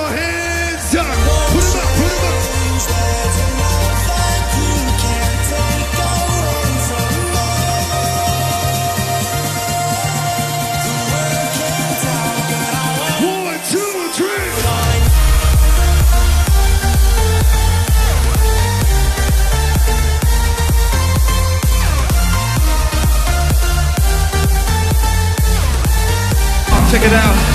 your hands up. Put them up, put them up. One, two, three. Check it out.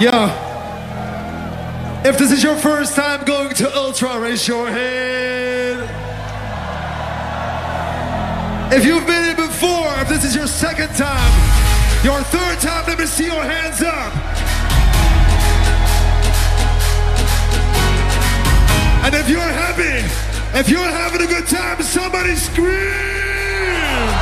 Yeah. If this is your first time going to Ultra, raise your hand. If you've been second time. Your third time, let me see your hands up. And if you're happy, if you're having a good time, somebody scream!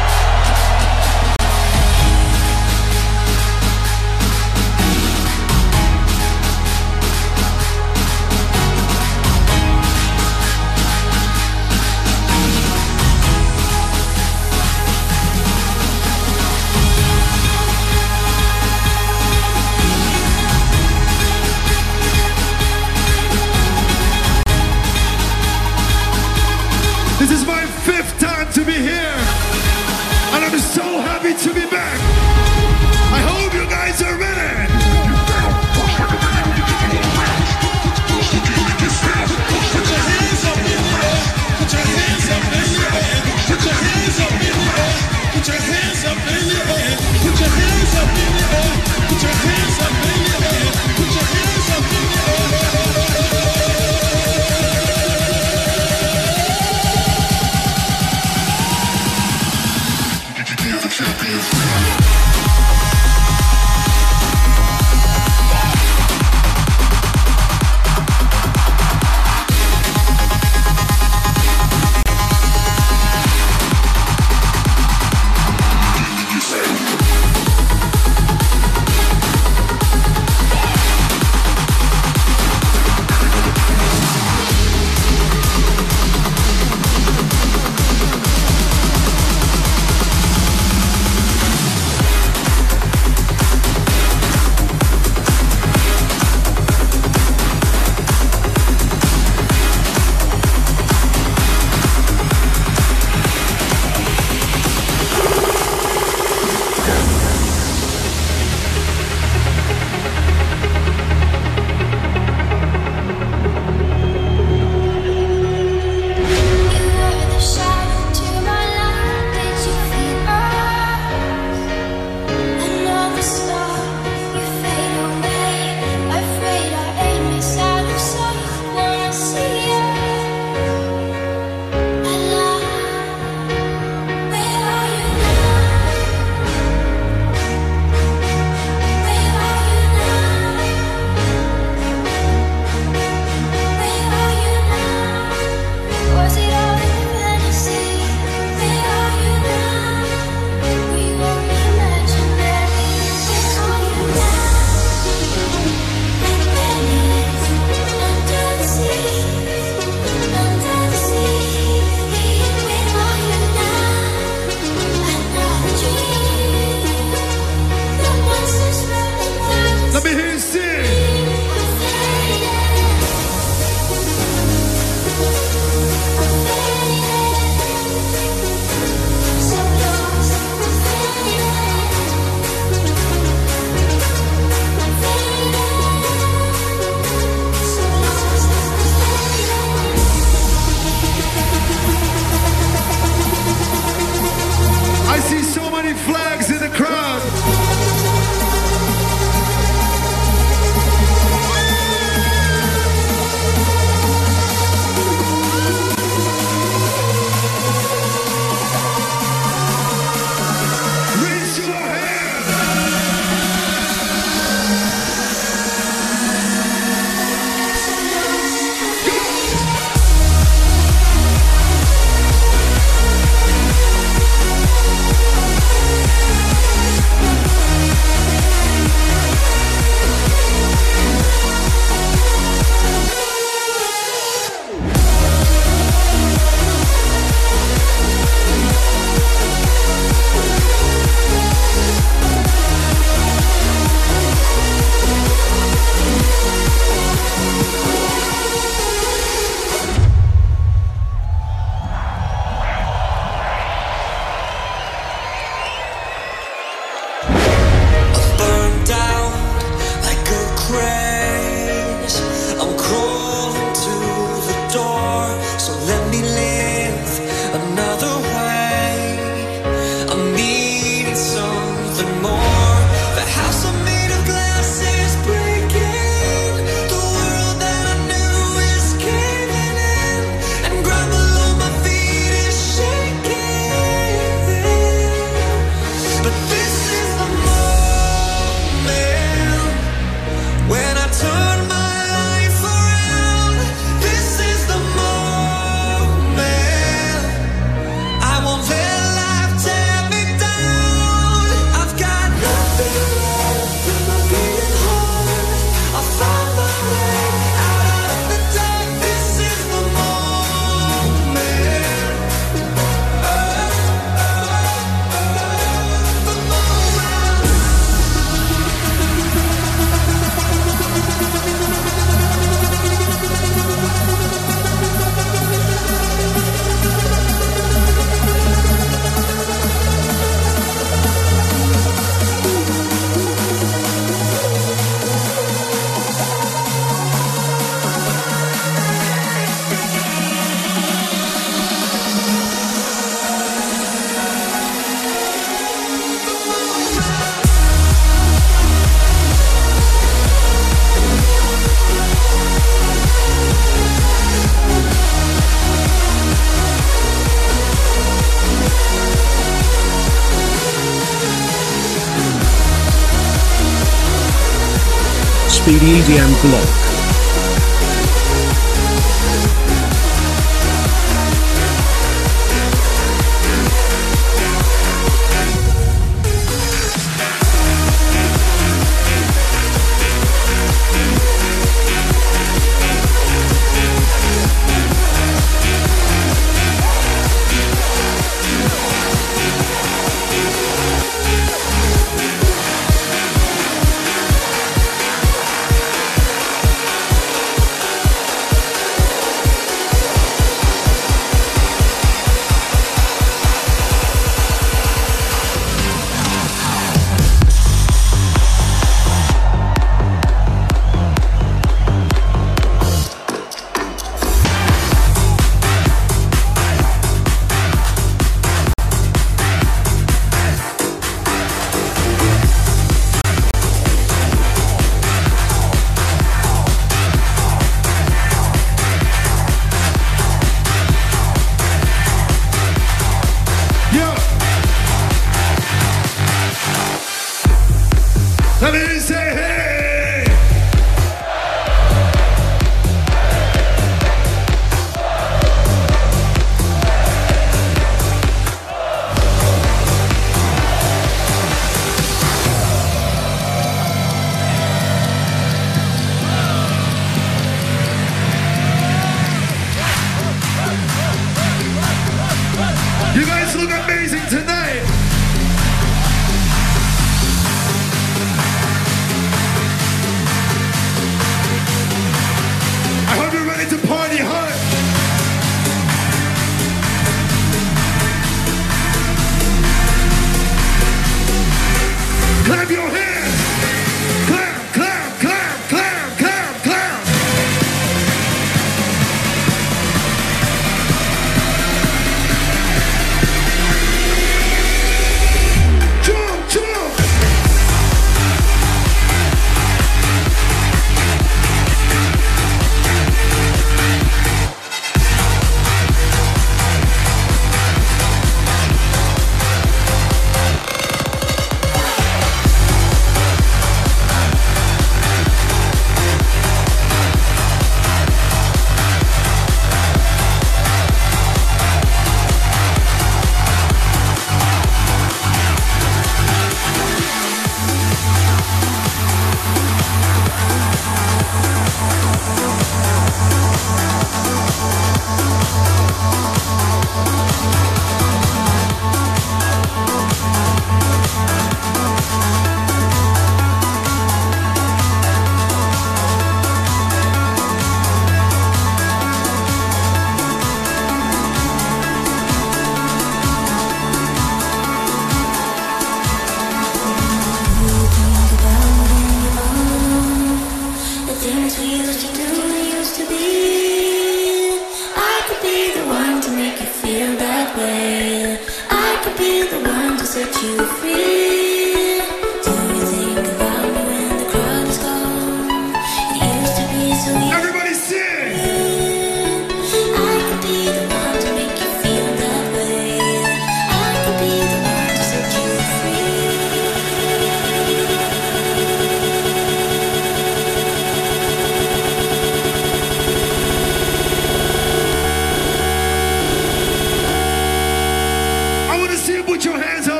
Speedy EDM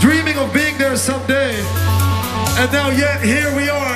dreaming of being there someday. And now yet here we are.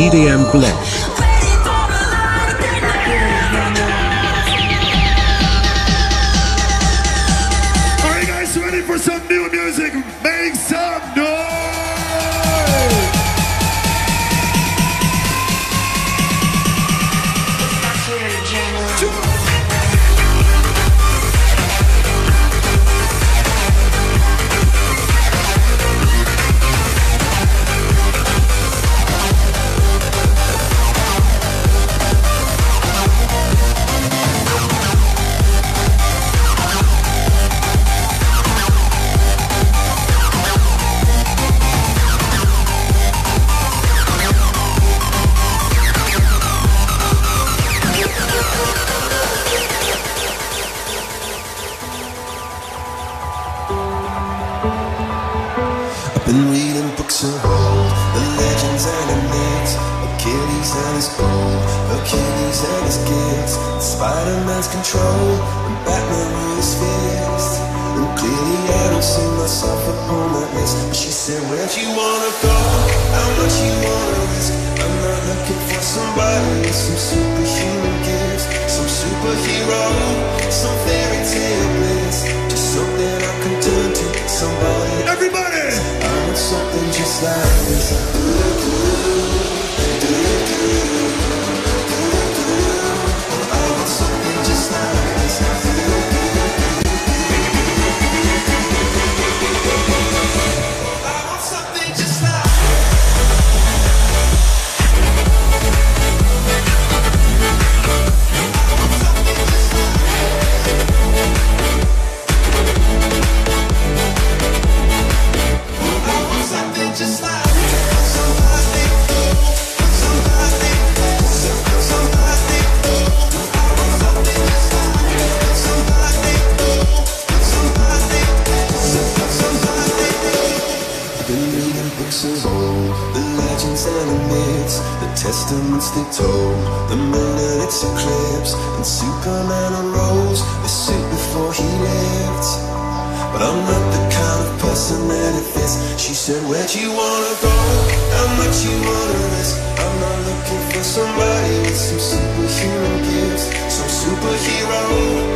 EDM Blech. you want on this I'm not looking for somebody with some superhuman gifts. Some superhero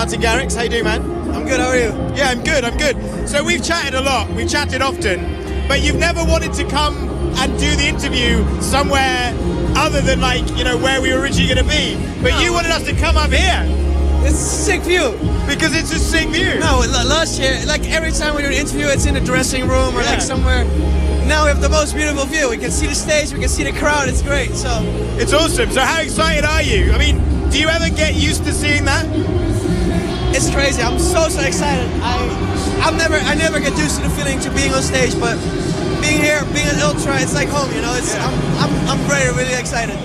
Martin Garrix, how you doing, man? I'm good, how are you? Yeah, I'm good, I'm good. So we've chatted a lot, we've chatted often, but you've never wanted to come and do the interview somewhere other than like, you know, where we were originally going to be. But no. you wanted us to come up here. It's a sick view. Because it's a sick view. No, last year, like every time we do an interview, it's in a dressing room or yeah. like somewhere now we have the most beautiful view. We can see the stage, we can see the crowd. It's great. So it's awesome. So how excited are you? I mean, do you ever get used to seeing that? It's crazy. I'm so so excited. I I've never I never get used to the feeling to being on stage, but being here, being at Ultra, it's like home. You know, it's I'm I'm I'm really really excited.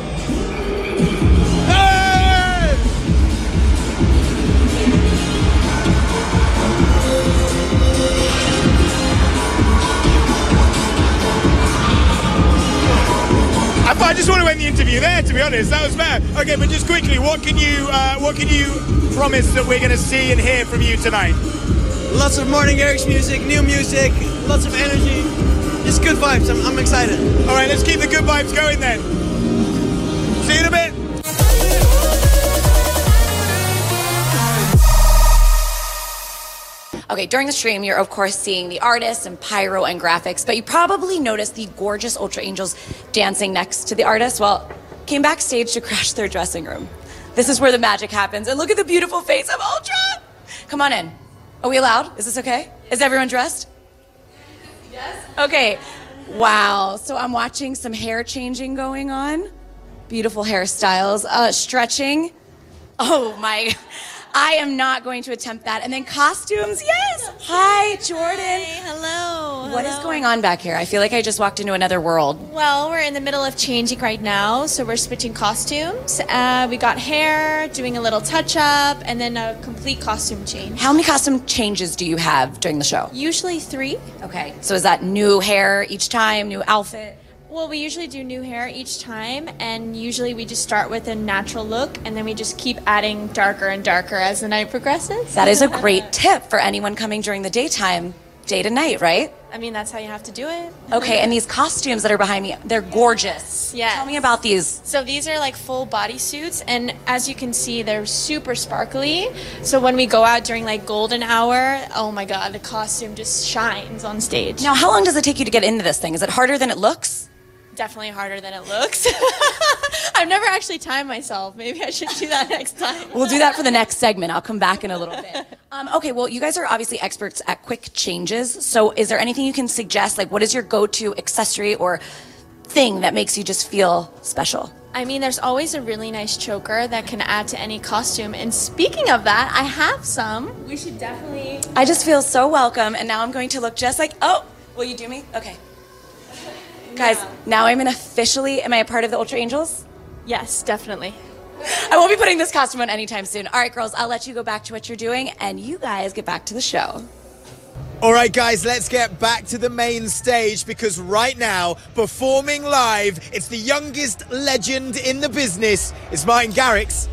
I, I just want to end the interview there. To be honest, that was bad. Okay, but just quickly, what can you uh, what can you promise that we're going to see and hear from you tonight? Lots of Martin Garrix music, new music, lots of energy. Just good vibes. I'm, I'm excited. All right, let's keep the good vibes going then. See you in a bit. Okay, during the stream, you're of course seeing the artists and pyro and graphics, but you probably noticed the gorgeous Ultra Angels dancing next to the artists. Well, came backstage to crash their dressing room. This is where the magic happens. And look at the beautiful face of Ultra. Come on in. Are we allowed? Is this okay? Is everyone dressed? Yes. Okay. Wow. So I'm watching some hair changing going on. Beautiful hairstyles. Uh, stretching. Oh my. I am not going to attempt that. And then costumes. Yes. Hi, Jordan. hello. What is hello. going on back here? I feel like I just walked into another world. Well, we're in the middle of changing right now, so we're switching costumes. Uh, we got hair, doing a little touch up, and then a complete costume change. How many costume changes do you have during the show? Usually three. Okay. So is that new hair each time, new outfit? Well, we usually do new hair each time, and usually we just start with a natural look, and then we just keep adding darker and darker as the night progresses. That is a great tip for anyone coming during the daytime, day to night, right? I mean, that's how you have to do it. Okay, and these costumes that are behind me, they're gorgeous. Yeah. Tell me about these. So these are like full body suits, and as you can see, they're super sparkly. So when we go out during like golden hour, oh my god, the costume just shines on stage. Now, how long does it take you to get into this thing? Is it harder than it looks? Definitely harder than it looks. I've never actually timed myself. Maybe I should do that next time. We'll do that for the next segment. I'll come back in a little bit. Um, okay, well, you guys are obviously experts at quick changes. So, is there anything you can suggest? Like, what is your go to accessory or thing that makes you just feel special? I mean, there's always a really nice choker that can add to any costume. And speaking of that, I have some. We should definitely. I just feel so welcome, and now I'm going to look just like, oh, will you do me? Okay. Guys, now I'm an officially, am I a part of the Ultra Angels? Yes, definitely. I won't be putting this costume on anytime soon. All right, girls, I'll let you go back to what you're doing, and you guys get back to the show. All right, guys, let's get back to the main stage because right now, performing live, it's the youngest legend in the business. It's Martin Garrix.